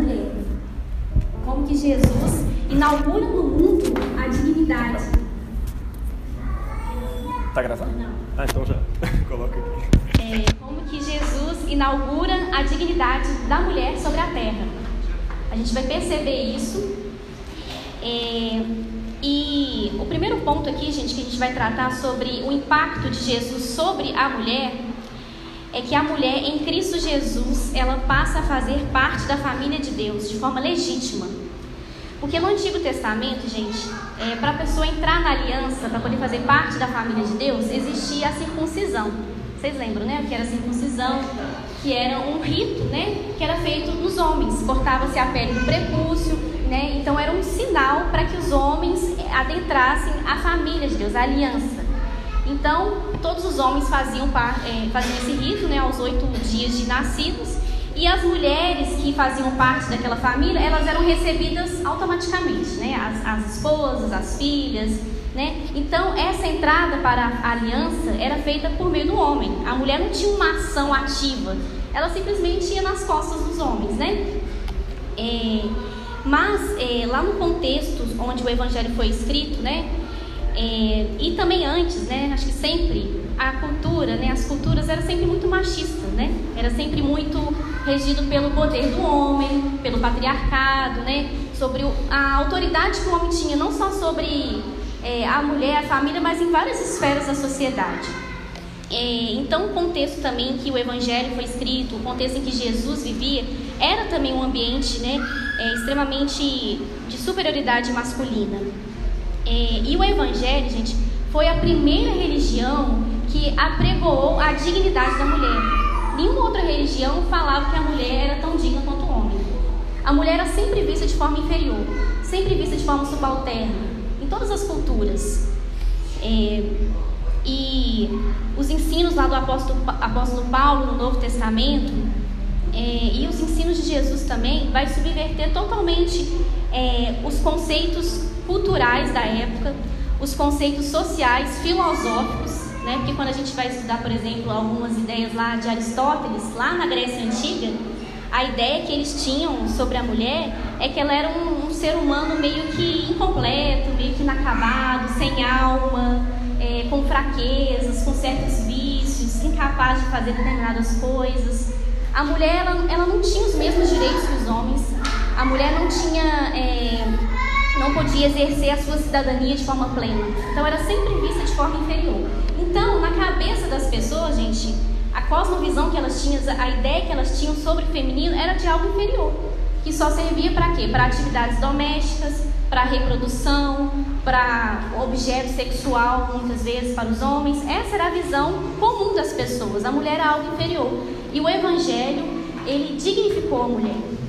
mulher. Como que Jesus inaugura no mundo a dignidade. Tá gravando? Não. Ah, então já. Coloca aqui. É, como que Jesus inaugura a dignidade da mulher sobre a terra. A gente vai perceber isso. É, e o primeiro ponto aqui, gente, que a gente vai tratar sobre o impacto de Jesus sobre a mulher é que a mulher em Cristo Jesus ela passa a fazer parte da família de Deus de forma legítima. Porque no Antigo Testamento, gente, é, para a pessoa entrar na aliança, para poder fazer parte da família de Deus, existia a circuncisão. Vocês lembram, né? O que era a circuncisão? Que era um rito, né? Que era feito nos homens. Cortava-se a pele do prepúcio, né? Então era um sinal para que os homens adentrassem a família de Deus, a aliança. Então, todos os homens faziam, é, faziam esse rito, né? Aos oito dias de nascidos. E as mulheres que faziam parte daquela família, elas eram recebidas automaticamente, né? As, as esposas, as filhas, né? Então, essa entrada para a aliança era feita por meio do homem. A mulher não tinha uma ação ativa, ela simplesmente ia nas costas dos homens, né? É, mas é, lá no contexto onde o evangelho foi escrito, né? É, e também antes, né? Acho que sempre a cultura, né? As culturas eram sempre muito machistas, né? Era sempre muito regido pelo poder do homem, pelo patriarcado, né? Sobre a autoridade que o homem tinha, não só sobre é, a mulher, a família, mas em várias esferas da sociedade. É, então, o contexto também que o Evangelho foi escrito, o contexto em que Jesus vivia, era também um ambiente né, é, extremamente de superioridade masculina. É, e o Evangelho, gente, foi a primeira religião que apregoou a dignidade da mulher nenhuma outra religião falava que a mulher era tão digna quanto o homem. A mulher era sempre vista de forma inferior, sempre vista de forma subalterna, em todas as culturas. É, e os ensinos lá do apóstolo, apóstolo Paulo no Novo Testamento é, e os ensinos de Jesus também vai subverter totalmente é, os conceitos culturais da época, os conceitos sociais, filosóficos né? Porque quando a gente vai estudar, por exemplo, algumas ideias lá de Aristóteles, lá na Grécia Antiga, a ideia que eles tinham sobre a mulher é que ela era um, um ser humano meio que incompleto, meio que inacabado, sem alma, é, com fraquezas, com certos vícios, incapaz de fazer determinadas coisas. A mulher ela, ela não tinha os mesmos direitos que os homens. A mulher não tinha é, não podia exercer a sua cidadania de forma plena. Então era sempre vista de forma inferior. Então, na cabeça das pessoas, gente, a cosmovisão que elas tinham, a ideia que elas tinham sobre o feminino era de algo inferior, que só servia para quê? Para atividades domésticas, para reprodução, para objeto sexual, muitas vezes para os homens. Essa era a visão comum das pessoas. A mulher era algo inferior. E o evangelho, ele dignificou a mulher.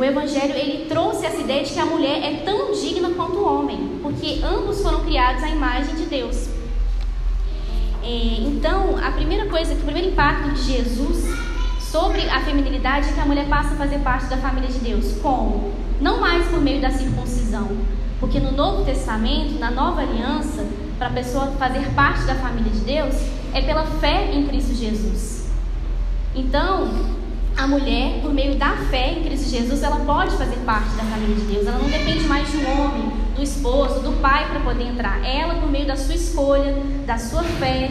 O evangelho ele trouxe essa ideia de que a mulher é tão digna quanto o homem, porque ambos foram criados à imagem de Deus. É, então, a primeira coisa, o primeiro impacto de Jesus sobre a feminilidade é que a mulher passa a fazer parte da família de Deus. Como? Não mais por meio da circuncisão, porque no Novo Testamento, na Nova Aliança, para a pessoa fazer parte da família de Deus, é pela fé em Cristo Jesus. Então, a mulher, por meio da fé em Cristo Jesus, ela pode fazer parte da família de Deus. Ela não depende mais de um homem, do esposo, do pai para poder entrar. Ela, por meio da sua escolha, da sua fé,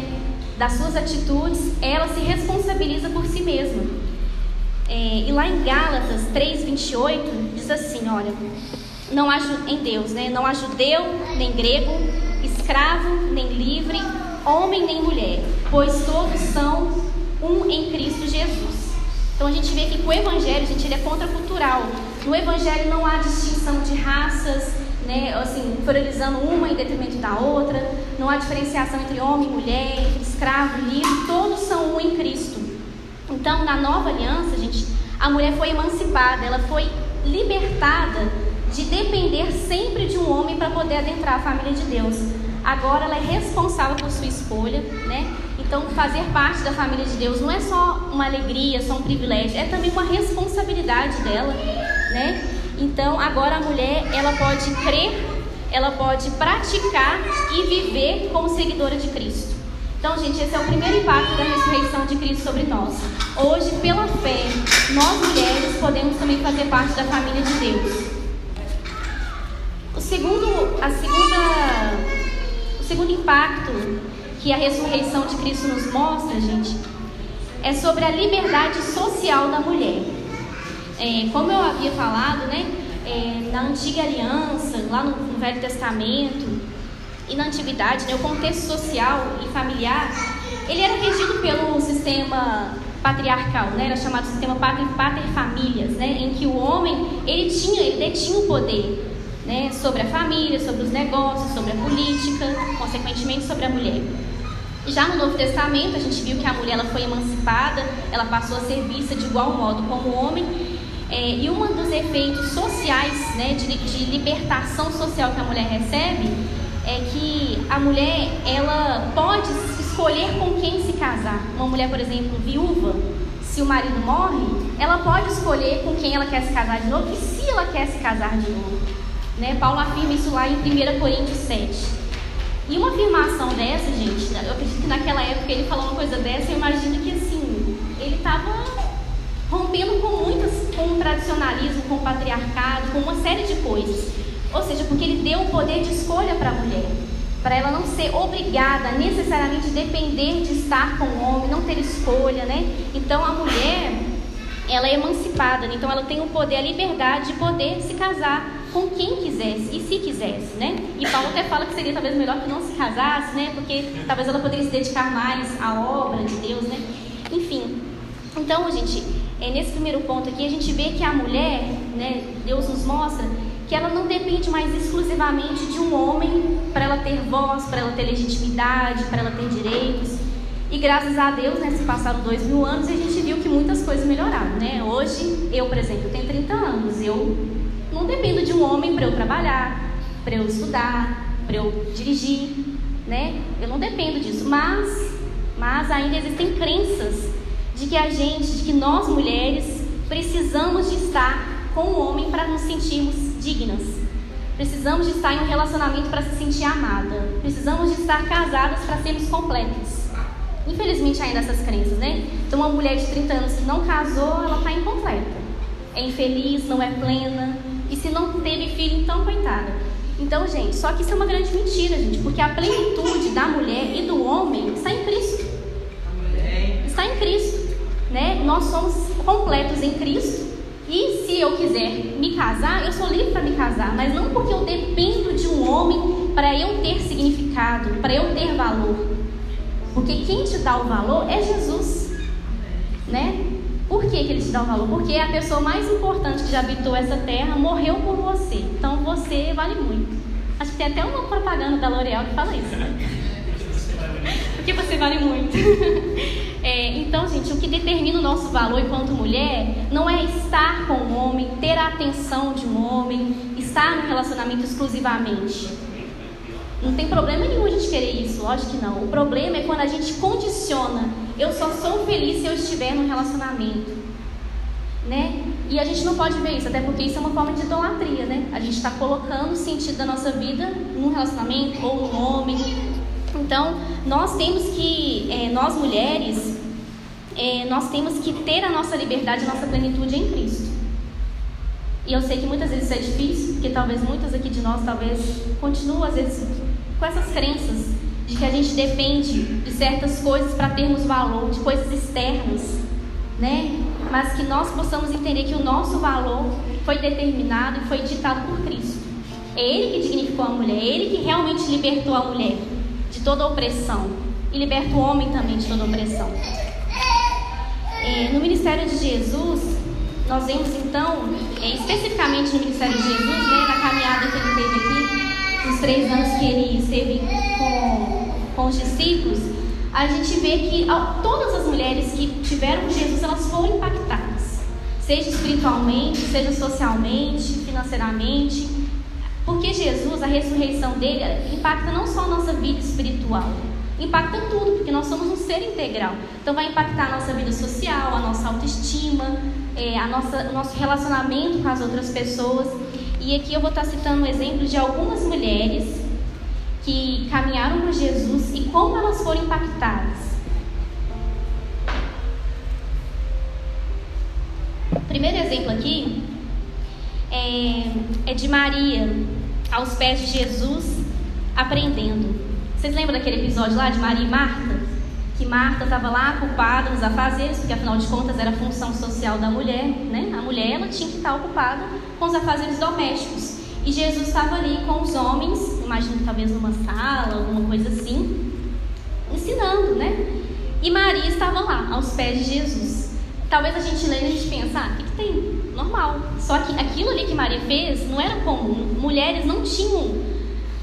das suas atitudes, ela se responsabiliza por si mesma. É, e lá em Gálatas 3:28 diz assim, olha, não há em Deus, né? Não há judeu nem grego, escravo nem livre, homem nem mulher, pois todos são um em Cristo Jesus. Então a gente vê que o evangelho, gente, ele é contracultural. No evangelho não há distinção de raças, né, assim, priorizando uma em detrimento da outra. Não há diferenciação entre homem e mulher, entre escravo e livre. Todos são um em Cristo. Então, na nova aliança, gente, a mulher foi emancipada, ela foi libertada de depender sempre de um homem para poder adentrar a família de Deus. Agora ela é responsável por sua escolha, né? Então, fazer parte da família de Deus não é só uma alegria, só um privilégio, é também uma responsabilidade dela, né? Então, agora a mulher, ela pode crer, ela pode praticar e viver como seguidora de Cristo. Então, gente, esse é o primeiro impacto da ressurreição de Cristo sobre nós. Hoje, pela fé, nós mulheres podemos também fazer parte da família de Deus. O segundo, a segunda, o segundo impacto que a ressurreição de Cristo nos mostra, gente, é sobre a liberdade social da mulher. É, como eu havia falado, né, é, na antiga aliança, lá no, no, Velho Testamento e na antiguidade, né, o contexto social e familiar, ele era regido pelo sistema patriarcal, né, era chamado sistema pater, pater famílias, né, em que o homem ele tinha, ele detinha o poder né, sobre a família, sobre os negócios, sobre a política, consequentemente sobre a mulher. Já no Novo Testamento, a gente viu que a mulher ela foi emancipada, ela passou a ser vista de igual modo como o homem. É, e um dos efeitos sociais, né, de, de libertação social que a mulher recebe, é que a mulher ela pode escolher com quem se casar. Uma mulher, por exemplo, viúva, se o marido morre, ela pode escolher com quem ela quer se casar de novo e se ela quer se casar de novo. Né? Paulo afirma isso lá em 1 Coríntios 7. E uma afirmação dessa, gente, eu acredito que naquela época ele falou uma coisa dessa, eu imagino que assim, ele estava rompendo com muitas, com o tradicionalismo, com o patriarcado, com uma série de coisas. Ou seja, porque ele deu o poder de escolha para a mulher, para ela não ser obrigada necessariamente depender de estar com o homem, não ter escolha, né? Então a mulher, ela é emancipada, né? então ela tem o poder, a liberdade de poder se casar com quem quisesse e se quisesse, né? E Paulo até fala que seria talvez melhor que não se casasse, né? Porque talvez ela poderia se dedicar mais à obra de Deus, né? Enfim. Então, gente, é, nesse primeiro ponto aqui a gente vê que a mulher, né? Deus nos mostra que ela não depende mais exclusivamente de um homem para ela ter voz, para ela ter legitimidade, para ela ter direitos. E graças a Deus, né, se passaram dois mil anos e a gente viu que muitas coisas melhoraram, né? Hoje, eu, por exemplo, tenho 30 anos, eu não dependo de um homem para eu trabalhar, para eu estudar, para eu dirigir, né? Eu não dependo disso, mas, mas ainda existem crenças de que a gente, de que nós mulheres precisamos de estar com o homem para nos sentirmos dignas. Precisamos de estar em um relacionamento para se sentir amada. Precisamos de estar casadas para sermos completas. Infelizmente ainda essas crenças, né? Então uma mulher de 30 anos que não casou, ela está incompleta. É infeliz, não é plena, e se não teve filho, então coitada. Então, gente, só que isso é uma grande mentira, gente, porque a plenitude da mulher e do homem está em Cristo. Está em Cristo, né? Nós somos completos em Cristo. E se eu quiser me casar, eu sou livre para me casar, mas não porque eu dependo de um homem para eu ter significado, para eu ter valor. Porque quem te dá o valor é Jesus, né? Por que, que ele te dá um valor? Porque a pessoa mais importante que já habitou essa terra morreu por você. Então você vale muito. Acho que tem até uma propaganda da L'Oréal que fala isso, né? Porque você vale muito. É, então, gente, o que determina o nosso valor enquanto mulher não é estar com um homem, ter a atenção de um homem, estar no relacionamento exclusivamente. Não tem problema nenhum a gente querer isso, lógico que não. O problema é quando a gente condiciona eu só sou feliz se eu estiver num relacionamento. Né? E a gente não pode ver isso, até porque isso é uma forma de idolatria, né? A gente está colocando o sentido da nossa vida num relacionamento ou num homem. Então, nós temos que, é, nós mulheres, é, nós temos que ter a nossa liberdade, a nossa plenitude em Cristo. E eu sei que muitas vezes isso é difícil, porque talvez muitas aqui de nós talvez continuam às vezes com essas crenças de que a gente depende de certas coisas para termos valor, de coisas externas, né? Mas que nós possamos entender que o nosso valor foi determinado e foi ditado por Cristo. É Ele que dignificou a mulher, é Ele que realmente libertou a mulher de toda opressão e liberta o homem também de toda opressão. É, no ministério de Jesus, nós vemos então, é, especificamente no ministério de Jesus, né, na caminhada que ele teve aqui, nos três anos que ele esteve com com os discípulos, a gente vê que todas as mulheres que tiveram Jesus, elas foram impactadas. Seja espiritualmente, seja socialmente, financeiramente. Porque Jesus, a ressurreição dele, impacta não só a nossa vida espiritual, impacta tudo, porque nós somos um ser integral. Então vai impactar a nossa vida social, a nossa autoestima, é, a nossa, o nosso relacionamento com as outras pessoas. E aqui eu vou estar citando um exemplo de algumas mulheres que caminharam com Jesus e como elas foram impactadas. O primeiro exemplo aqui é, é de Maria aos pés de Jesus aprendendo. Vocês lembram daquele episódio lá de Maria e Marta? Que Marta estava lá ocupada nos afazeres, porque afinal de contas era função social da mulher, né? A mulher ela tinha que estar ocupada com os afazeres domésticos. E Jesus estava ali com os homens, imagino talvez numa sala, alguma coisa assim, ensinando, né? E Maria estava lá, aos pés de Jesus. Talvez a gente leia e a gente pense, ah, o que, que tem? Normal. Só que aquilo ali que Maria fez não era comum. Mulheres não tinham,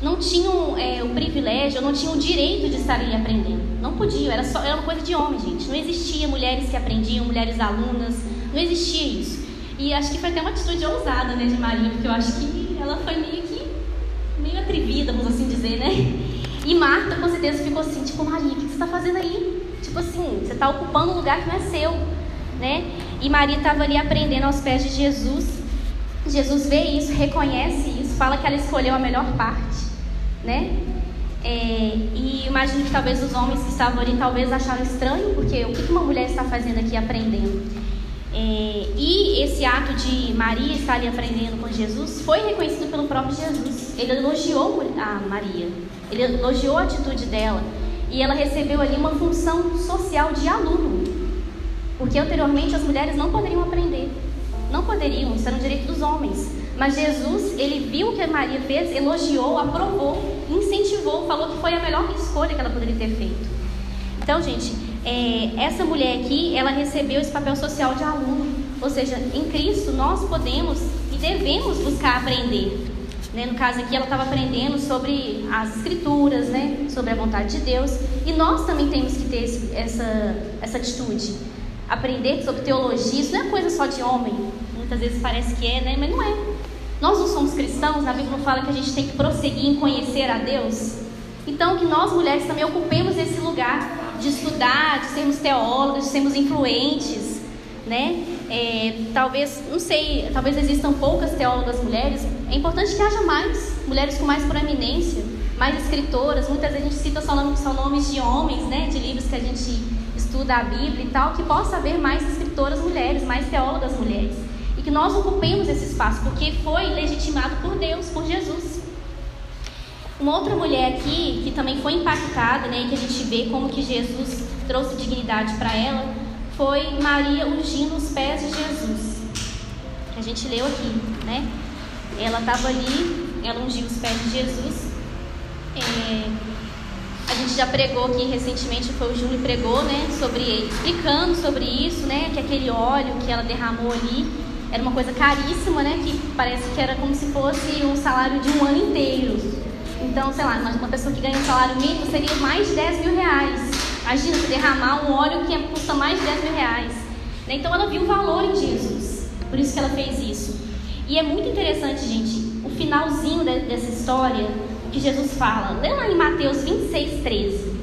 não tinham é, o privilégio, não tinham o direito de estar ali aprendendo. Não podiam, era, só, era uma coisa de homem, gente. Não existia mulheres que aprendiam, mulheres alunas, não existia isso. E acho que foi até uma atitude ousada né, de Maria, porque eu acho que ela foi meio atrevida, vamos assim dizer, né? E Marta com certeza ficou assim, tipo, Maria, o que você está fazendo aí? Tipo assim, você está ocupando um lugar que não é seu, né? E Maria estava ali aprendendo aos pés de Jesus. Jesus vê isso, reconhece isso, fala que ela escolheu a melhor parte, né? É, e imagino que talvez os homens que estavam ali talvez acharam estranho, porque o que uma mulher está fazendo aqui aprendendo? É, e esse ato de Maria estar ali aprendendo com Jesus foi reconhecido pelo próprio Jesus. Ele elogiou a Maria, ele elogiou a atitude dela e ela recebeu ali uma função social de aluno, porque anteriormente as mulheres não poderiam aprender, não poderiam, isso era um direito dos homens. Mas Jesus, ele viu o que a Maria fez, elogiou, aprovou, incentivou, falou que foi a melhor escolha que ela poderia ter feito. Então, gente, é, essa mulher aqui, ela recebeu esse papel social de aluno. Ou seja, em Cristo nós podemos e devemos buscar aprender. Né? No caso aqui, ela estava aprendendo sobre as escrituras, né? sobre a vontade de Deus. E nós também temos que ter esse, essa, essa atitude. Aprender sobre teologia, isso não é coisa só de homem. Muitas vezes parece que é, né? mas não é. Nós não somos cristãos, a Bíblia fala que a gente tem que prosseguir em conhecer a Deus. Então, que nós mulheres também ocupemos esse lugar de estudar, de sermos teólogas, de sermos influentes, né? É, talvez, não sei, talvez existam poucas teólogas mulheres. É importante que haja mais, mulheres com mais proeminência, mais escritoras. Muitas vezes a gente cita só nomes, nomes de homens, né? De livros que a gente estuda a Bíblia e tal, que possa haver mais escritoras mulheres, mais teólogas mulheres. E que nós ocupemos esse espaço, porque foi legitimado por Deus, por Jesus. Uma outra mulher aqui que também foi impactada, né, que a gente vê como que Jesus trouxe dignidade para ela, foi Maria ungindo os pés de Jesus. Que a gente leu aqui, né? Ela estava ali, ela ungiu os pés de Jesus. É, a gente já pregou aqui recentemente, foi o Júlio pregou, né, sobre explicando sobre isso, né, que aquele óleo que ela derramou ali era uma coisa caríssima, né, que parece que era como se fosse um salário de um ano inteiro. Então, sei lá, uma pessoa que ganha um salário mínimo seria mais de 10 mil reais. Imagina você derramar um óleo que custa mais de 10 mil reais. Né? Então ela viu o valor em Jesus. Por isso que ela fez isso. E é muito interessante, gente, o finalzinho dessa história, o que Jesus fala. Lê lá em Mateus 26, 13.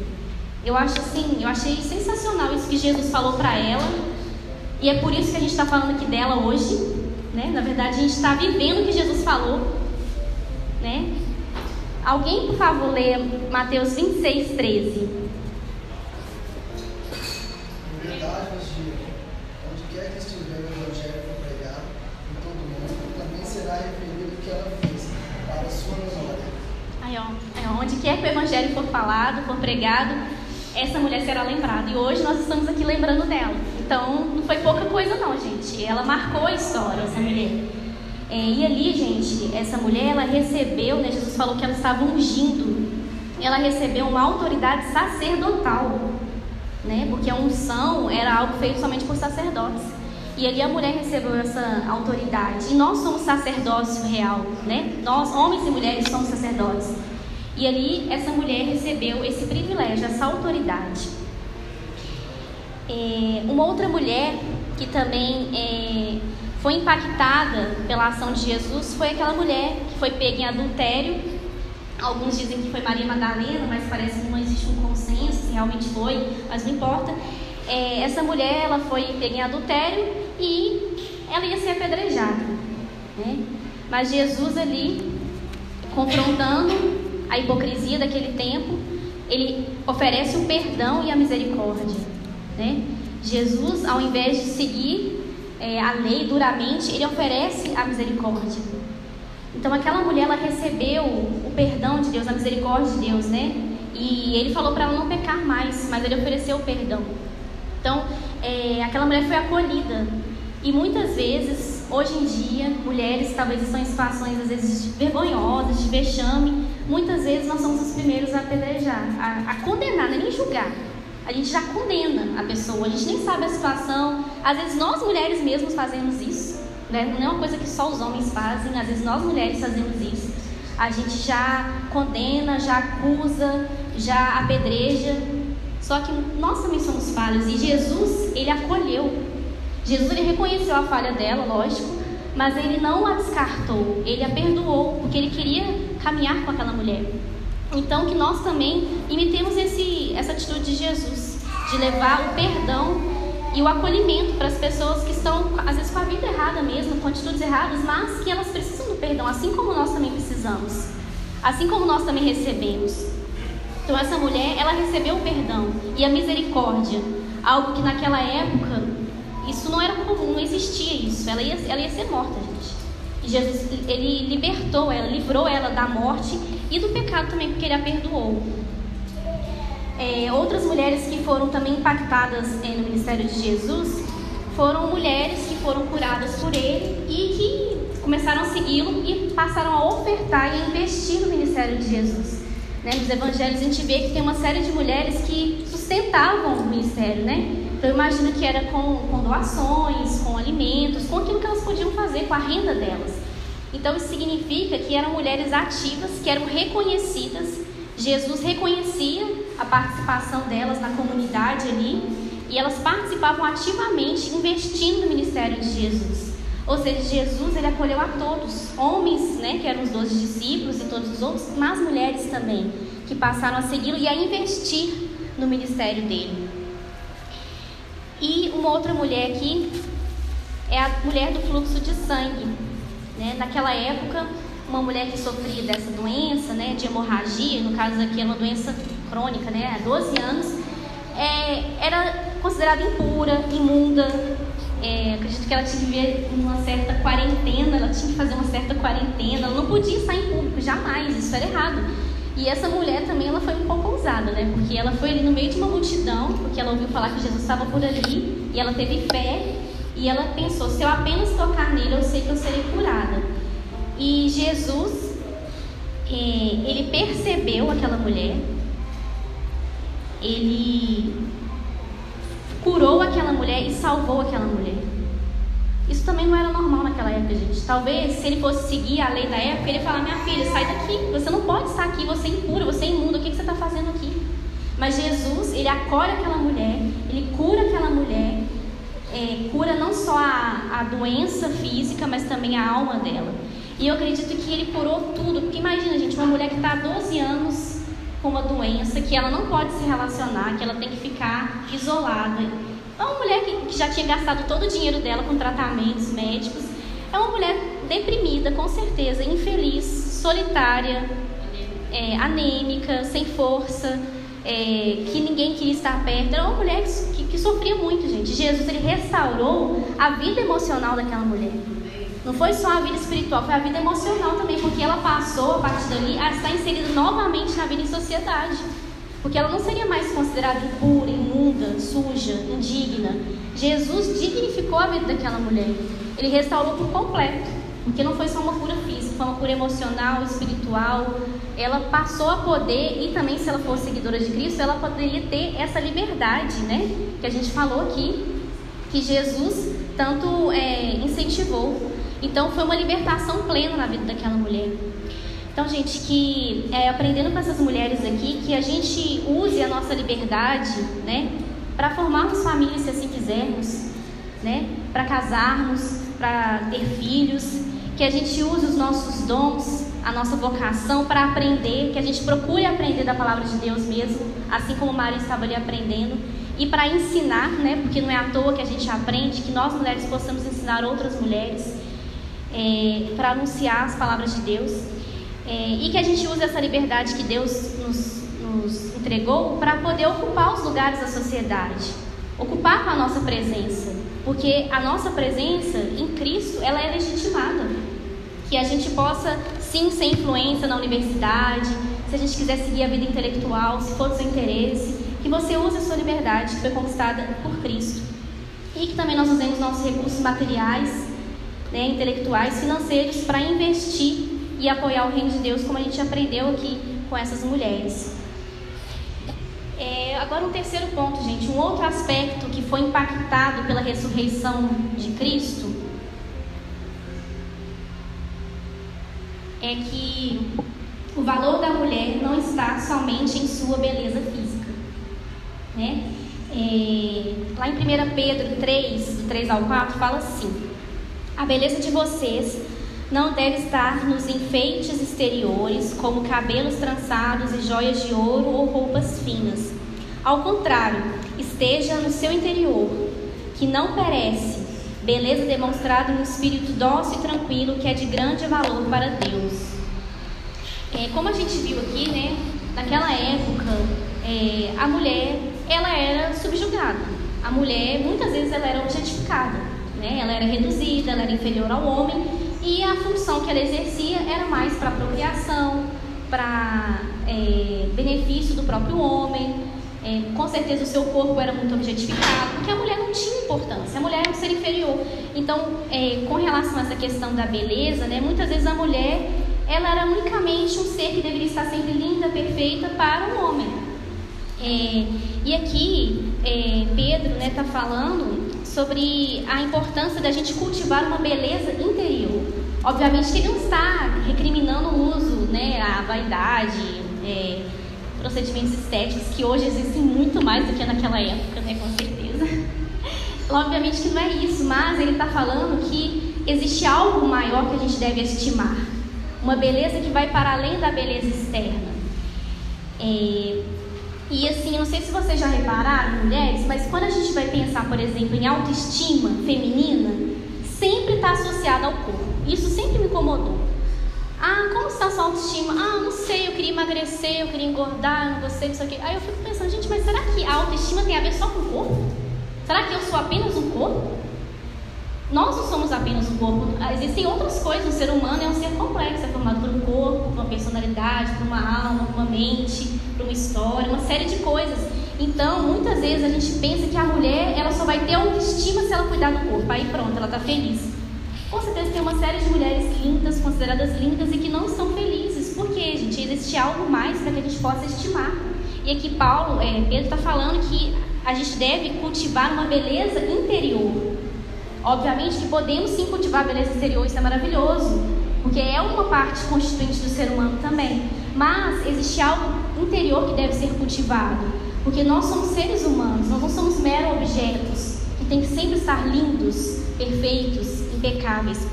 Eu acho assim, eu achei sensacional isso que Jesus falou para ela. E é por isso que a gente está falando aqui dela hoje. Né? Na verdade, a gente está vivendo o que Jesus falou. Né? Alguém, por favor, leia Mateus 26, 13. Em verdade vos digo, onde quer que estiver o Evangelho for pregado em todo mundo, também será referido o que ela fez, para a sua memória. Aí, ó, onde quer que o Evangelho for falado, for pregado, essa mulher será lembrada. E hoje nós estamos aqui lembrando dela. Então, não foi pouca coisa, não, gente. Ela marcou a história, essa mulher. É, e ali, gente, essa mulher, ela recebeu, né, Jesus falou que ela estava ungindo, ela recebeu uma autoridade sacerdotal, né, porque a unção era algo feito somente por sacerdotes. E ali a mulher recebeu essa autoridade. E nós somos sacerdócio real, né? Nós, homens e mulheres, somos sacerdotes. E ali essa mulher recebeu esse privilégio, essa autoridade. É, uma outra mulher que também é, foi impactada pela ação de Jesus foi aquela mulher que foi pega em adultério. Alguns dizem que foi Maria Madalena, mas parece que não existe um consenso se realmente foi, mas não importa. É, essa mulher ela foi pega em adultério e ela ia ser apedrejada. Né? Mas Jesus ali, confrontando a hipocrisia daquele tempo, ele oferece o perdão e a misericórdia. Né? Jesus, ao invés de seguir é, a lei duramente, ele oferece a misericórdia. Então aquela mulher ela recebeu o perdão de Deus, a misericórdia de Deus, né? E ele falou para ela não pecar mais, mas ele ofereceu o perdão. Então é, aquela mulher foi acolhida. E muitas vezes, hoje em dia, mulheres talvez estão em situações às vezes vergonhosas, de vexame. Muitas vezes nós somos os primeiros a apedrejar, a, a condenar, é nem julgar. A gente já condena a pessoa, a gente nem sabe a situação. Às vezes nós mulheres mesmos fazemos isso, né? não é uma coisa que só os homens fazem, às vezes nós mulheres fazemos isso. A gente já condena, já acusa, já apedreja. Só que nós também somos falhos e Jesus, ele acolheu. Jesus ele reconheceu a falha dela, lógico, mas ele não a descartou, ele a perdoou, porque ele queria caminhar com aquela mulher. Então, que nós também imitemos esse, essa atitude de Jesus, de levar o perdão e o acolhimento para as pessoas que estão, às vezes, com a vida errada mesmo, com atitudes erradas, mas que elas precisam do perdão, assim como nós também precisamos, assim como nós também recebemos. Então, essa mulher, ela recebeu o perdão e a misericórdia, algo que naquela época, isso não era comum, não existia isso, ela ia, ela ia ser morta, gente. E Jesus, ele libertou ela, livrou ela da morte e do pecado também, porque ele a perdoou. É, outras mulheres que foram também impactadas é, no ministério de Jesus foram mulheres que foram curadas por ele e que começaram a segui-lo e passaram a ofertar e investir no ministério de Jesus. Né? Nos evangelhos a gente vê que tem uma série de mulheres que sustentavam o ministério, né? Então eu imagino que era com, com doações, com alimentos, com aquilo que elas podiam fazer, com a renda delas. Então isso significa que eram mulheres ativas, que eram reconhecidas. Jesus reconhecia a participação delas na comunidade ali e elas participavam ativamente investindo no ministério de Jesus. Ou seja, Jesus ele acolheu a todos, homens, né, que eram os doze discípulos e todos os outros, mas mulheres também, que passaram a segui-lo e a investir no ministério dele. E uma outra mulher aqui é a mulher do fluxo de sangue. Né? Naquela época, uma mulher que sofria dessa doença, né, de hemorragia, no caso aqui é uma doença crônica, né, há 12 anos, é, era considerada impura, imunda. É, acredito que ela tinha que viver uma certa quarentena, ela tinha que fazer uma certa quarentena, ela não podia estar em público, jamais, isso era errado. E essa mulher também ela foi um pouco ousada, né? Porque ela foi ali no meio de uma multidão, porque ela ouviu falar que Jesus estava por ali, e ela teve fé e ela pensou: se eu apenas tocar nele, eu sei que eu serei curada. E Jesus, é, ele percebeu aquela mulher, ele curou aquela mulher e salvou aquela mulher. Isso também não era normal naquela época, gente. Talvez se ele fosse seguir a lei da época, ele ia falar: Minha filha, sai daqui. Você não pode estar aqui. Você é impura, você é imunda. O que você está fazendo aqui? Mas Jesus, ele acolhe aquela mulher, ele cura aquela mulher é, cura não só a, a doença física, mas também a alma dela. E eu acredito que ele curou tudo, porque imagina, gente, uma mulher que está há 12 anos com uma doença, que ela não pode se relacionar, que ela tem que ficar isolada. É uma mulher que, que já tinha gastado todo o dinheiro dela com tratamentos médicos. É uma mulher deprimida, com certeza, infeliz, solitária, é, anêmica, sem força é, que ninguém queria estar perto. Era uma mulher que, que, sofria muito, gente. Jesus ele restaurou a vida emocional daquela mulher. Não foi só a vida espiritual, foi a vida emocional também, porque ela passou a partir dali a estar inserida novamente na vida em sociedade. Porque ela não seria mais considerada impura, imunda, suja, indigna. Jesus dignificou a vida daquela mulher. Ele restaurou por completo. Porque não foi só uma cura física, foi uma cura emocional, espiritual. Ela passou a poder, e também se ela for seguidora de Cristo, ela poderia ter essa liberdade, né? Que a gente falou aqui, que Jesus tanto é, incentivou. Então foi uma libertação plena na vida daquela mulher. Então, gente, que é, aprendendo com essas mulheres aqui, que a gente use a nossa liberdade, né? Para formarmos famílias, se assim quisermos, né? Para casarmos, para ter filhos, que a gente use os nossos dons, a nossa vocação para aprender, que a gente procure aprender da palavra de Deus mesmo, assim como Maria estava ali aprendendo, e para ensinar, né? Porque não é à toa que a gente aprende, que nós mulheres possamos ensinar outras mulheres é, para anunciar as palavras de Deus. É, e que a gente use essa liberdade que Deus nos, nos entregou para poder ocupar os lugares da sociedade, ocupar com a nossa presença, porque a nossa presença em Cristo ela é legitimada, que a gente possa sim ser influência na universidade, se a gente quiser seguir a vida intelectual, se for do seu interesse, que você use a sua liberdade que foi conquistada por Cristo e que também nós usemos nossos recursos materiais, né, intelectuais, financeiros para investir e apoiar o reino de Deus, como a gente aprendeu aqui com essas mulheres. É, agora, um terceiro ponto, gente. Um outro aspecto que foi impactado pela ressurreição de Cristo é que o valor da mulher não está somente em sua beleza física. Né? É, lá em 1 Pedro 3, do 3 ao 4, fala assim: A beleza de vocês não deve estar nos enfeites exteriores, como cabelos trançados e joias de ouro ou roupas finas. Ao contrário, esteja no seu interior, que não perece, beleza demonstrada no espírito dócil e tranquilo, que é de grande valor para Deus. É, como a gente viu aqui, né, naquela época, é, a mulher ela era subjugada. A mulher, muitas vezes, ela era objetificada. Né? Ela era reduzida, ela era inferior ao homem e a função que ela exercia era mais para procriação, para é, benefício do próprio homem. É, com certeza o seu corpo era muito objetificado, porque a mulher não tinha importância, a mulher era um ser inferior. Então, é, com relação a essa questão da beleza, né, muitas vezes a mulher ela era unicamente um ser que deveria estar sempre linda, perfeita para o homem. É, e aqui é, Pedro está né, tá falando sobre a importância da gente cultivar uma beleza interior. Obviamente que ele não está recriminando o uso, né, a vaidade, é, procedimentos estéticos que hoje existem muito mais do que naquela época, né, com certeza. Obviamente que não é isso, mas ele está falando que existe algo maior que a gente deve estimar, uma beleza que vai para além da beleza externa. É, e assim, não sei se vocês já repararam, mulheres, mas quando a gente vai pensar, por exemplo, em autoestima feminina, sempre está associada ao corpo. Isso sempre me incomodou. Ah, como está a sua autoestima? Ah, não sei, eu queria emagrecer, eu queria engordar, eu não gostei disso aqui. Aí eu fico pensando, gente, mas será que a autoestima tem a ver só com o corpo? Será que eu sou apenas um corpo? Nós não somos apenas um corpo. Existem outras coisas. O ser humano é um ser complexo, é formado por um corpo, por uma personalidade, por uma alma, por uma mente, por uma história, uma série de coisas. Então, muitas vezes a gente pensa que a mulher ela só vai ter autoestima se ela cuidar do corpo. Aí pronto, ela está feliz. Com certeza tem uma série de mulheres lindas, consideradas lindas e que não estão felizes. Por quê, gente? Existe algo mais para que a gente possa estimar. E aqui Paulo, é, Pedro está falando que a gente deve cultivar uma beleza interior. Obviamente que podemos sim cultivar a beleza exterior, isso é maravilhoso, porque é uma parte constituinte do ser humano também. Mas existe algo interior que deve ser cultivado, porque nós somos seres humanos, nós não somos meros objetos que tem que sempre estar lindos, perfeitos, impecáveis.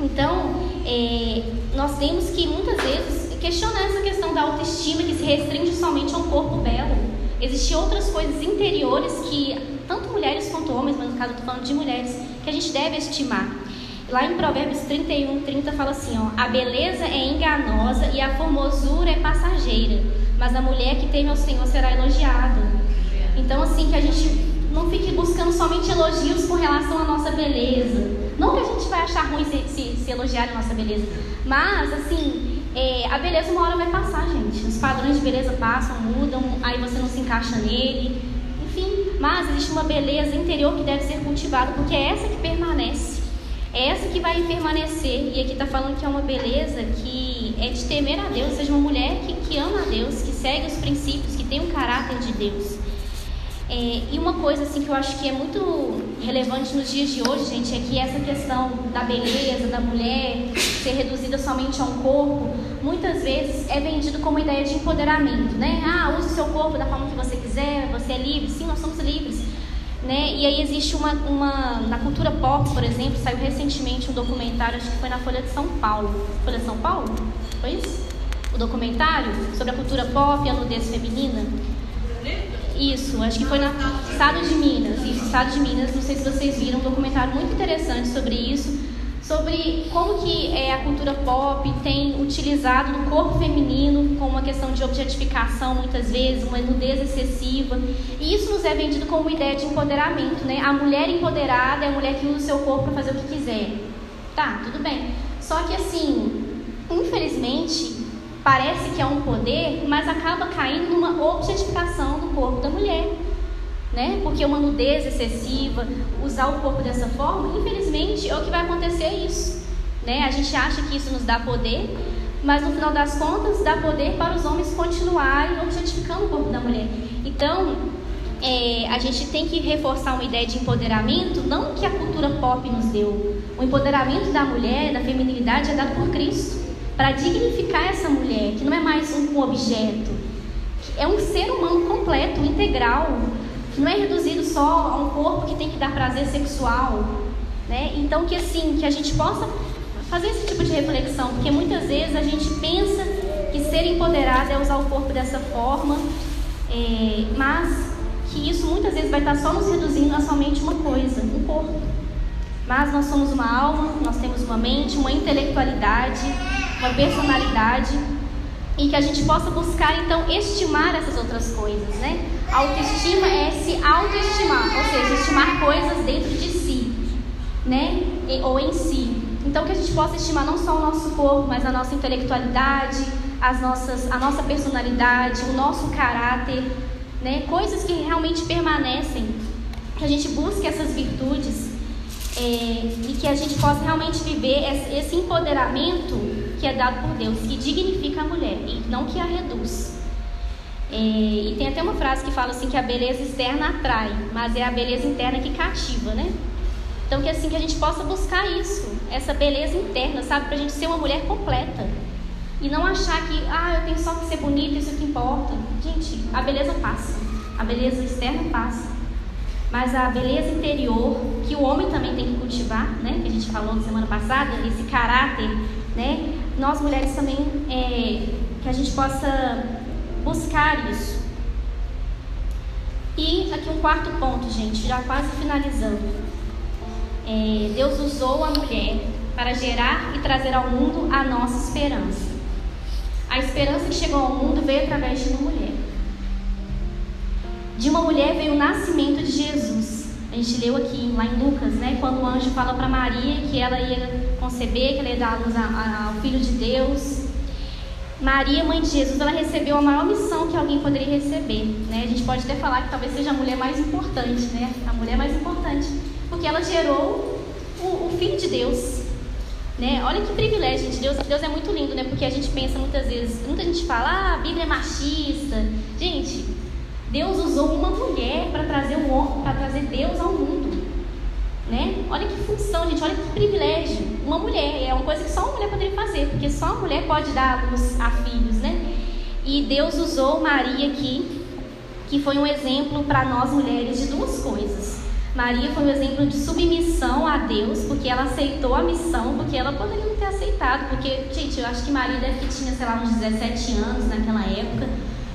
Então, é, nós temos que muitas vezes questionar essa questão da autoestima que se restringe somente a um corpo belo. Existem outras coisas interiores que tanto mulheres quanto homens, mas no caso eu estou falando de mulheres, que a gente deve estimar. Lá em Provérbios 31, 30 fala assim: ó, a beleza é enganosa e a formosura é passageira, mas a mulher que teme ao Senhor será elogiada. Então, assim, que a gente não fique buscando somente elogios com relação à nossa beleza. Não que a gente vai achar ruim se, se, se elogiar a nossa beleza, mas, assim, é, a beleza uma hora vai passar, gente. Os padrões de beleza passam, mudam, aí você não se encaixa nele mas existe uma beleza interior que deve ser cultivada, porque é essa que permanece. É essa que vai permanecer. E aqui está falando que é uma beleza que é de temer a Deus, seja uma mulher que, que ama a Deus, que segue os princípios, que tem um caráter de Deus. É, e uma coisa assim que eu acho que é muito relevante nos dias de hoje, gente, é que essa questão da beleza da mulher ser reduzida somente a um corpo, muitas vezes é vendido como ideia de empoderamento, né? Ah, use o seu corpo da forma que você quiser, você é livre. Sim, nós somos livres. Né? E aí existe uma, uma na cultura pop, por exemplo, saiu recentemente um documentário, acho que foi na Folha de São Paulo. Folha de São Paulo? Foi isso? O documentário sobre a cultura pop e a nudez feminina. Isso, acho que foi no estado de Minas. Isso, estado de Minas. Não sei se vocês viram um documentário muito interessante sobre isso, sobre como que é, a cultura pop tem utilizado o corpo feminino como uma questão de objetificação muitas vezes, uma nudez excessiva. E isso nos é vendido como uma ideia de empoderamento, né? A mulher empoderada é a mulher que usa o seu corpo para fazer o que quiser. Tá, tudo bem. Só que assim, infelizmente, parece que é um poder, mas acaba caindo numa objetificação do corpo da mulher né? Porque uma nudez excessiva, usar o corpo dessa forma, infelizmente é o que vai acontecer é isso, né? A gente acha que isso nos dá poder, mas no final das contas dá poder para os homens continuarem objetificando o corpo da mulher. Então, é, a gente tem que reforçar uma ideia de empoderamento, não que a cultura pop nos deu. O empoderamento da mulher, da feminilidade, é dado por Cristo para dignificar essa mulher, que não é mais um objeto, é um ser humano completo, integral, não é reduzido só a um corpo que tem que dar prazer sexual, né? Então que assim, que a gente possa fazer esse tipo de reflexão, porque muitas vezes a gente pensa que ser empoderada é usar o corpo dessa forma, é, mas que isso muitas vezes vai estar só nos reduzindo a somente uma coisa, um corpo. Mas nós somos uma alma, nós temos uma mente, uma intelectualidade, uma personalidade e que a gente possa buscar então estimar essas outras coisas, né? Autoestima é se autoestimar, ou seja, estimar coisas dentro de si, né? Ou em si. Então que a gente possa estimar não só o nosso corpo, mas a nossa intelectualidade, as nossas, a nossa personalidade, o nosso caráter, né? Coisas que realmente permanecem. Que a gente busque essas virtudes é, e que a gente possa realmente viver esse empoderamento que é dado por Deus, que dignifica a mulher e não que a reduz. É, e tem até uma frase que fala assim que a beleza externa atrai, mas é a beleza interna que cativa, né? Então que assim que a gente possa buscar isso, essa beleza interna, sabe, para a gente ser uma mulher completa e não achar que ah eu tenho só que ser bonita, isso que importa. Gente, a beleza passa, a beleza externa passa, mas a beleza interior que o homem também tem que cultivar, né? Que a gente falou na semana passada, esse caráter, né? Nós mulheres também é, que a gente possa buscar isso. E aqui um quarto ponto, gente, já quase finalizando. É, Deus usou a mulher para gerar e trazer ao mundo a nossa esperança. A esperança que chegou ao mundo veio através de uma mulher. De uma mulher veio o nascimento de Jesus. A gente leu aqui lá em Lucas, né? Quando o anjo fala para Maria que ela ia conceber, que ela ia dar luz ao Filho de Deus. Maria, mãe de Jesus, ela recebeu a maior missão que alguém poderia receber. Né? A gente pode até falar que talvez seja a mulher mais importante, né? A mulher mais importante, porque ela gerou o, o Filho de Deus. Né? Olha que privilégio, gente. Deus, Deus é muito lindo, né? Porque a gente pensa muitas vezes, muita gente fala, ah, a Bíblia é machista. Gente, Deus usou uma mulher para trazer o homem, para trazer Deus ao mundo. Né? Olha que função, gente, olha que privilégio. Uma mulher, é uma coisa que só uma mulher poderia fazer, porque só uma mulher pode dar luz a filhos, né? E Deus usou Maria aqui, que foi um exemplo para nós mulheres de duas coisas. Maria foi um exemplo de submissão a Deus, porque ela aceitou a missão, porque ela poderia não ter aceitado, porque, gente, eu acho que Maria deve que tinha, sei lá, uns 17 anos naquela época.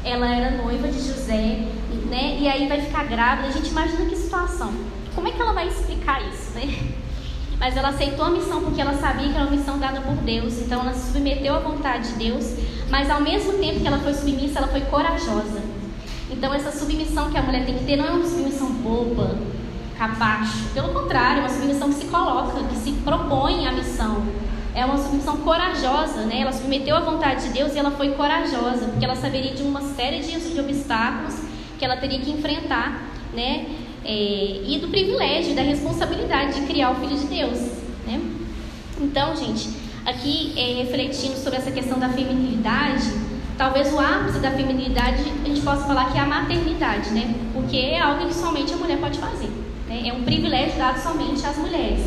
Ela era noiva de José, né? E aí vai ficar grávida. A gente imagina que situação. Como é que ela vai explicar isso, né? Mas ela aceitou a missão porque ela sabia que era uma missão dada por Deus. Então ela se submeteu à vontade de Deus, mas ao mesmo tempo que ela foi submissa, ela foi corajosa. Então essa submissão que a mulher tem que ter não é uma submissão boba, capacho. Pelo contrário, é uma submissão que se coloca, que se propõe à missão. É uma submissão corajosa, né? Ela submeteu à vontade de Deus e ela foi corajosa, porque ela saberia de uma série de, obstáculos que ela teria que enfrentar, né? É, e do privilégio, da responsabilidade de criar o Filho de Deus. Né? Então, gente, aqui é, refletindo sobre essa questão da feminilidade, talvez o ápice da feminilidade a gente possa falar que é a maternidade, né? Porque é algo que somente a mulher pode fazer. Né? É um privilégio dado somente às mulheres.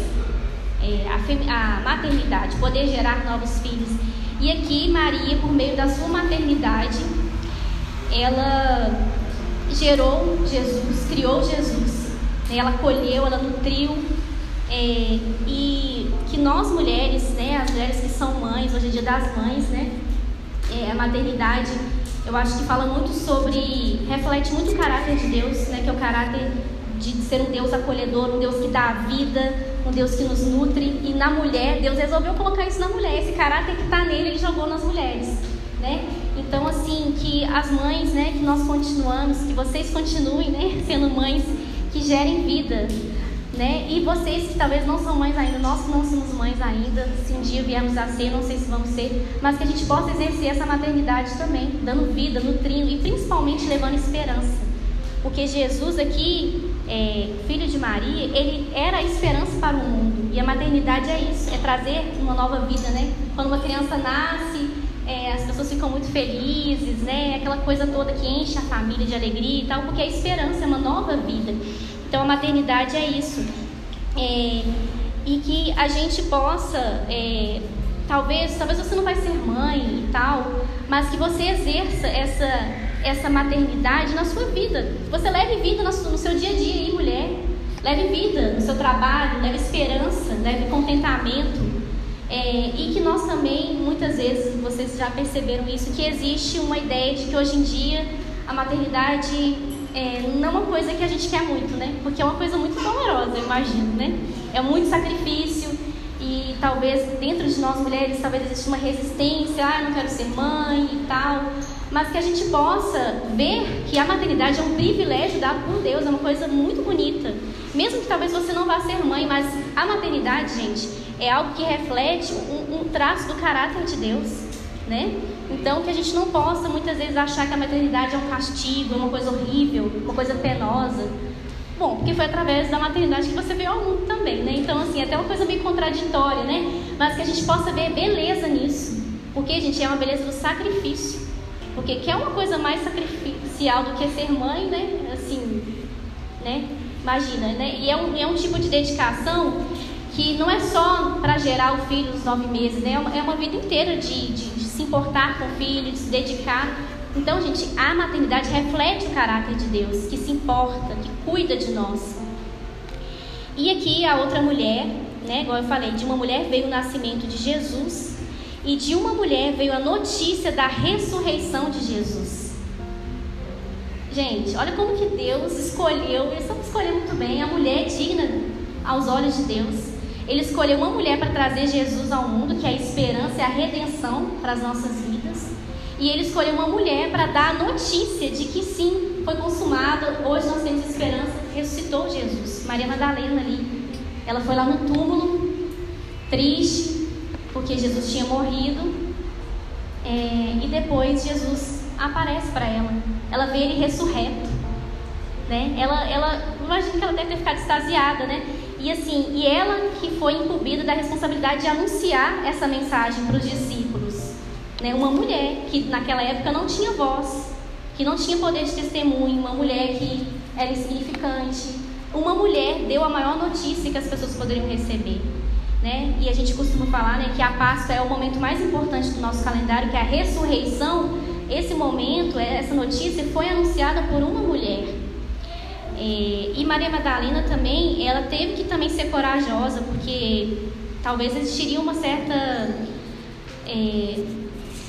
É, a, a maternidade, poder gerar novos filhos. E aqui Maria, por meio da sua maternidade, ela gerou Jesus, criou Jesus. Né? Ela colheu, ela nutriu. É, e que nós mulheres, né, as mulheres que são mães, hoje é dia das mães, né, é, a maternidade, eu acho que fala muito sobre, reflete muito o caráter de Deus, né, que é o caráter de ser um Deus acolhedor, um Deus que dá a vida, um Deus que nos nutre. E na mulher, Deus resolveu colocar isso na mulher. Esse caráter que está nele, ele jogou nas mulheres. Né? Então, assim, que as mães, né, que nós continuamos, que vocês continuem né, sendo mães que gerem vida. Né? E vocês que talvez não são mães ainda, nós que não somos mães ainda, se um dia viemos a ser, não sei se vamos ser, mas que a gente possa exercer essa maternidade também, dando vida, nutrindo e principalmente levando esperança. Porque Jesus aqui, é, filho de Maria, ele era a esperança para o mundo. E a maternidade é isso, é trazer uma nova vida, né? Quando uma criança nasce, ficam muito felizes, né? Aquela coisa toda que enche a família de alegria e tal, porque a esperança é uma nova vida. Então a maternidade é isso. É, e que a gente possa, é, talvez, talvez você não vai ser mãe e tal, mas que você exerça essa, essa maternidade na sua vida. Você leve vida no seu dia a dia aí, mulher. Leve vida no seu trabalho, leve esperança, leve contentamento. É, e que nós também, muitas vezes, vocês já perceberam isso, que existe uma ideia de que hoje em dia a maternidade é, não é uma coisa que a gente quer muito, né? Porque é uma coisa muito dolorosa, eu imagino, né? É muito sacrifício e talvez dentro de nós mulheres talvez exista uma resistência, ah, não quero ser mãe e tal, mas que a gente possa ver que a maternidade é um privilégio dado por Deus, é uma coisa muito bonita. Mesmo que talvez você não vá ser mãe, mas a maternidade, gente, é algo que reflete um, um traço do caráter de Deus, né? Então, que a gente não possa muitas vezes achar que a maternidade é um castigo, é uma coisa horrível, uma coisa penosa. Bom, porque foi através da maternidade que você veio ao mundo também, né? Então, assim, até uma coisa meio contraditória, né? Mas que a gente possa ver beleza nisso. Porque, gente, é uma beleza do sacrifício. Porque que é uma coisa mais sacrificial do que ser mãe, né? Assim, né? Imagina, né? E é um, é um tipo de dedicação que não é só para gerar o filho dos nove meses, né? É uma, é uma vida inteira de, de, de se importar com o filho, de se dedicar. Então, gente, a maternidade reflete o caráter de Deus, que se importa, que cuida de nós. E aqui a outra mulher, né, igual eu falei, de uma mulher veio o nascimento de Jesus e de uma mulher veio a notícia da ressurreição de Jesus. Gente, olha como que Deus escolheu, eles estão escolhendo muito bem, a mulher digna aos olhos de Deus. Ele escolheu uma mulher para trazer Jesus ao mundo, que é a esperança e a redenção para as nossas vidas. E ele escolheu uma mulher para dar a notícia de que sim, foi consumado, hoje nós temos esperança, ressuscitou Jesus. Maria Madalena ali, ela foi lá no túmulo, triste, porque Jesus tinha morrido. É, e depois Jesus aparece para ela. Ela vê ele ressurreto. Né? Ela, ela, imagina que ela deve ter ficado extasiada, né? E assim, e ela que foi incumbida da responsabilidade de anunciar essa mensagem para os discípulos. Né? Uma mulher que naquela época não tinha voz, que não tinha poder de testemunho, uma mulher que era insignificante. Uma mulher deu a maior notícia que as pessoas poderiam receber. Né? E a gente costuma falar né, que a Páscoa é o momento mais importante do nosso calendário, que é a ressurreição. Esse momento, essa notícia foi anunciada por uma mulher. É, e Maria Madalena também, ela teve que também ser corajosa, porque talvez existiria uma certa é,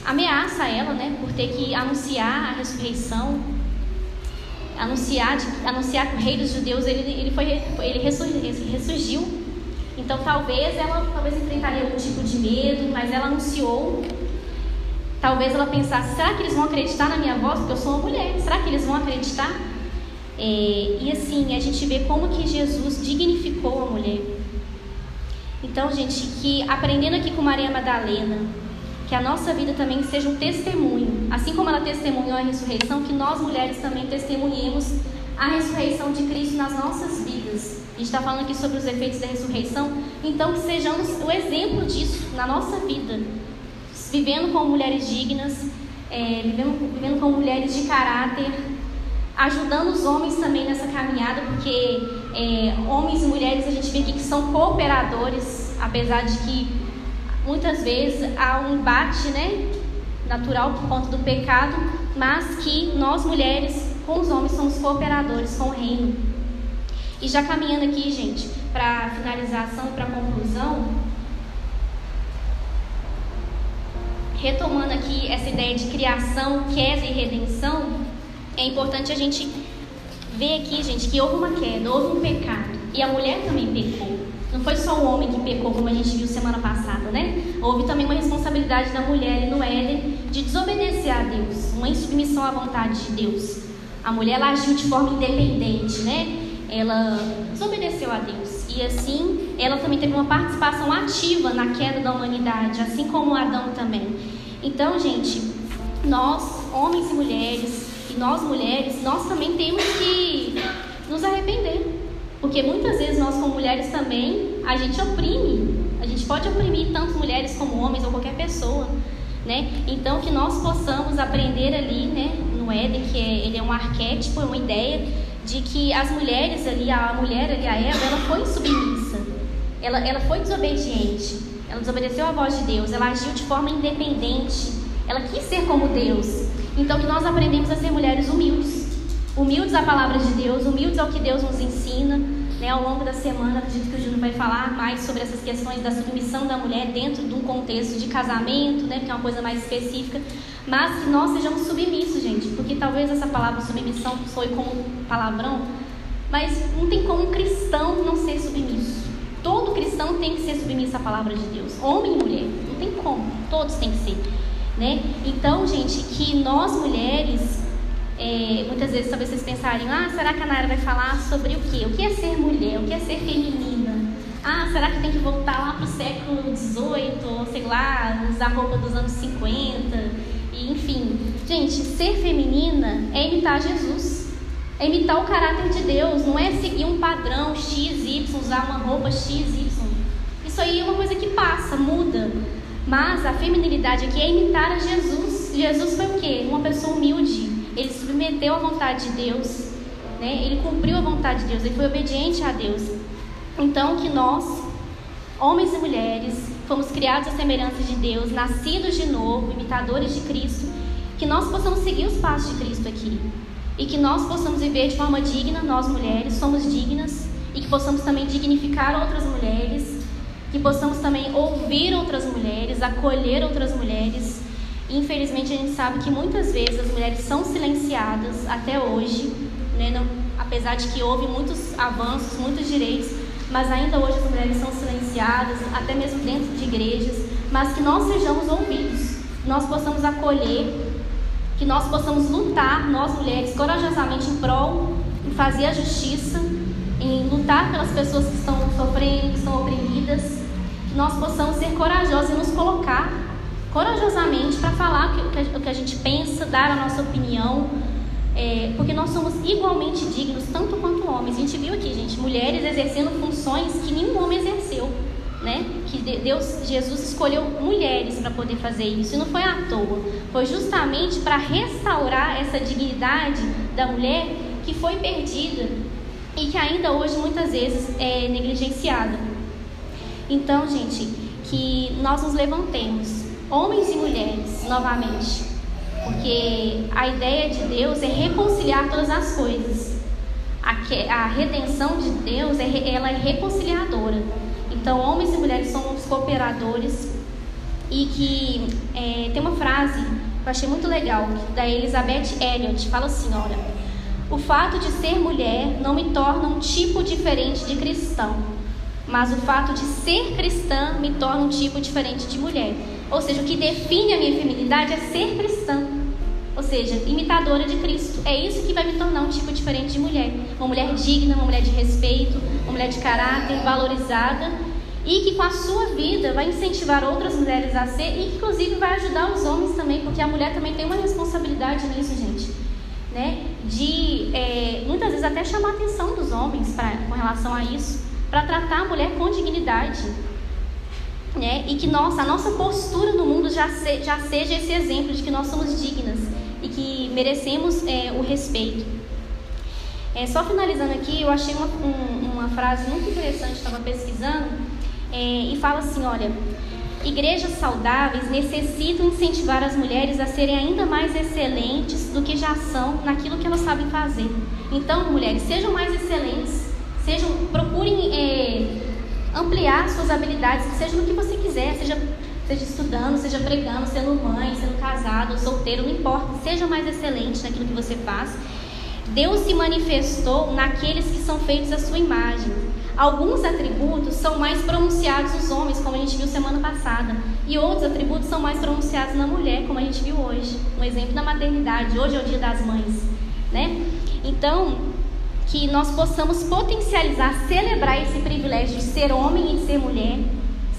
ameaça a ela, né, por ter que anunciar a ressurreição, anunciar, de, anunciar que o rei dos judeus ele, ele foi ele ressurgiu. Então talvez ela talvez enfrentaria algum tipo de medo, mas ela anunciou. Talvez ela pensasse: será que eles vão acreditar na minha voz? Porque eu sou uma mulher. Será que eles vão acreditar? É, e assim, a gente vê como que Jesus dignificou a mulher. Então, gente, que aprendendo aqui com Maria Madalena, que a nossa vida também seja um testemunho, assim como ela testemunhou a ressurreição, que nós mulheres também testemunhemos a ressurreição de Cristo nas nossas vidas. A gente está falando aqui sobre os efeitos da ressurreição, então que sejamos o exemplo disso na nossa vida, vivendo como mulheres dignas, é, vivendo, vivendo como mulheres de caráter, ajudando os homens também nessa caminhada, porque é, homens e mulheres a gente vê aqui que são cooperadores, apesar de que muitas vezes há um embate né, natural por conta do pecado, mas que nós mulheres com os homens somos cooperadores com o reino. E já caminhando aqui, gente, para finalização e para conclusão, retomando aqui essa ideia de criação, queda e redenção, é importante a gente ver aqui, gente, que houve uma queda, houve um pecado. E a mulher também pecou. Não foi só pecou, como a gente viu semana passada, né? Houve também uma responsabilidade da mulher no Éden de desobedecer a Deus, uma insubmissão à vontade de Deus. A mulher ela agiu de forma independente, né? Ela desobedeceu a Deus. E assim, ela também teve uma participação ativa na queda da humanidade, assim como Adão também. Então, gente, nós, homens e mulheres, e nós mulheres, nós também temos que nos arrepender. Porque muitas vezes nós, como mulheres também, a gente oprime. A gente pode oprimir tanto mulheres como homens ou qualquer pessoa. Né? Então que nós possamos aprender ali, né, no Éden, que é, ele é um arquétipo, é uma ideia de que as mulheres ali, a mulher ali, a Eva, ela foi submissa. Ela, ela foi desobediente. Ela desobedeceu a voz de Deus. Ela agiu de forma independente. Ela quis ser como Deus. Então que nós aprendemos a ser mulheres humildes humildes à palavra de Deus, humildes ao que Deus nos ensina. Né, ao longo da semana, acredito que o Júnior vai falar mais sobre essas questões da submissão da mulher dentro de um contexto de casamento, né, que é uma coisa mais específica, mas que nós sejamos submissos, gente, porque talvez essa palavra submissão soe como palavrão, mas não tem como um cristão não ser submisso. Todo cristão tem que ser submisso à palavra de Deus, homem e mulher, não tem como, todos têm que ser. Né? Então, gente, que nós mulheres é, muitas vezes talvez vocês pensarem, ah, será que a Nara vai falar sobre o quê? O que é ser mulher? O que é ser feminina? Ah, será que tem que voltar lá para o século XVIII, sei lá, usar roupa dos anos 50? E, enfim, gente, ser feminina é imitar Jesus. É imitar o caráter de Deus, não é seguir um padrão X, Y, usar uma roupa X, Y. Isso aí é uma coisa que passa, muda. Mas a feminilidade aqui é imitar a Jesus. Jesus foi o quê? Uma pessoa humilde, ele submeteu à vontade de Deus, né? ele cumpriu a vontade de Deus, ele foi obediente a Deus. Então, que nós, homens e mulheres, fomos criados à semelhança de Deus, nascidos de novo, imitadores de Cristo, que nós possamos seguir os passos de Cristo aqui. E que nós possamos viver de forma digna, nós mulheres somos dignas, e que possamos também dignificar outras mulheres, que possamos também ouvir outras mulheres, acolher outras mulheres, Infelizmente, a gente sabe que muitas vezes as mulheres são silenciadas até hoje, né? Não, apesar de que houve muitos avanços, muitos direitos, mas ainda hoje as mulheres são silenciadas, até mesmo dentro de igrejas, mas que nós sejamos ouvidos, nós possamos acolher, que nós possamos lutar, nós mulheres, corajosamente em prol, em fazer a justiça, em lutar pelas pessoas que estão sofrendo, que estão oprimidas, nós possamos ser corajosos e nos colocar corajosamente para falar o que a gente pensa, dar a nossa opinião, é, porque nós somos igualmente dignos, tanto quanto homens. A gente viu aqui, gente, mulheres exercendo funções que nenhum homem exerceu. Né? Que Deus, Jesus escolheu mulheres para poder fazer isso. E não foi à toa. Foi justamente para restaurar essa dignidade da mulher que foi perdida e que ainda hoje muitas vezes é negligenciada. Então, gente, que nós nos levantemos homens e mulheres, novamente. Porque a ideia de Deus é reconciliar todas as coisas. A, redenção de Deus, é, ela é reconciliadora. Então, homens e mulheres somos cooperadores. E que é, tem uma frase que eu achei muito legal, da Elizabeth Elliot, fala assim, olha, o fato de ser mulher não me torna um tipo diferente de cristão, mas o fato de ser cristã me torna um tipo diferente de mulher. Ou seja, o que define a minha feminilidade é ser cristã. Ou seja, imitadora de Cristo. É isso que vai me tornar um tipo diferente de mulher. Uma mulher digna, uma mulher de respeito, uma mulher de caráter, valorizada. E que com a sua vida vai incentivar outras mulheres a ser. E inclusive vai ajudar os homens também. Porque a mulher também tem uma responsabilidade nisso, gente. Né? De é, muitas vezes até chamar a atenção dos homens pra, com relação a isso. Para tratar a mulher com dignidade né? E que nossa, a nossa postura no mundo já, se, já seja esse exemplo de que nós somos dignas e que merecemos é, o respeito. É, só finalizando aqui, eu achei uma, um, uma frase muito interessante, estava pesquisando, é, e fala assim: olha, igrejas saudáveis necessitam incentivar as mulheres a serem ainda mais excelentes do que já são naquilo que elas sabem fazer. Então, mulheres, sejam mais excelentes, sejam, procurem é, ampliar suas habilidades, seja no que você quiser, seja, seja estudando, seja pregando, sendo mãe, sendo casado, solteiro, não importa, seja mais excelente naquilo que você faz. Deus se manifestou naqueles que são feitos à sua imagem. Alguns atributos são mais pronunciados nos homens, como a gente viu semana passada. E outros atributos são mais pronunciados na mulher, como a gente viu hoje. Um exemplo na maternidade. Hoje é o dia das mães. Né? Então, que nós possamos potencializar, celebrar esse privilégio de ser homem e de ser mulher.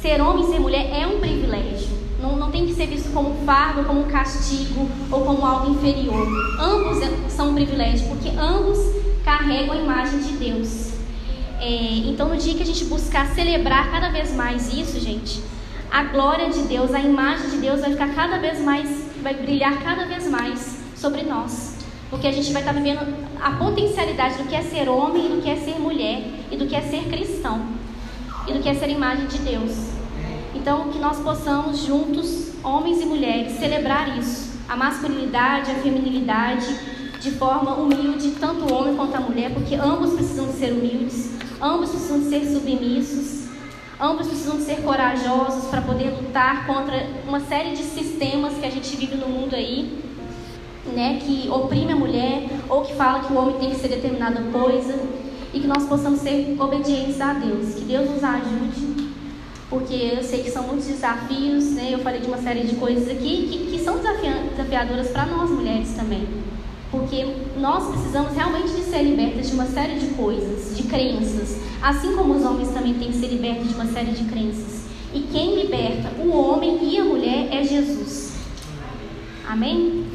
Ser homem e ser mulher é um privilégio. Não, não tem que ser visto como fardo, como castigo ou como algo inferior. Ambos são um privilégio, porque ambos carregam a imagem de Deus. É, então, no dia que a gente buscar celebrar cada vez mais isso, gente, a glória de Deus, a imagem de Deus vai ficar cada vez mais, vai brilhar cada vez mais sobre nós. Porque a gente vai estar vivendo a potencialidade do que é ser homem, do que é ser mulher e do que é ser cristão e do que é ser imagem de Deus. Então, que nós possamos juntos, homens e mulheres, celebrar isso, a masculinidade, a feminilidade, de forma humilde, tanto o homem quanto a mulher, porque ambos precisam ser humildes, ambos precisam ser submissos, ambos precisam ser corajosos para poder lutar contra uma série de sistemas que a gente vive no mundo aí, né, que oprime a mulher ou que fala que o homem tem que ser determinada coisa e que nós possamos ser obedientes a Deus. Que Deus nos ajude, porque eu sei que são muitos desafios, né? Eu falei de uma série de coisas aqui que, que são desafiadoras para nós mulheres também. Porque nós precisamos realmente de ser libertas de uma série de coisas, de crenças. Assim como os homens também têm que ser libertos de uma série de crenças. E quem liberta o homem e a mulher é Jesus. Amém?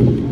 Thank you.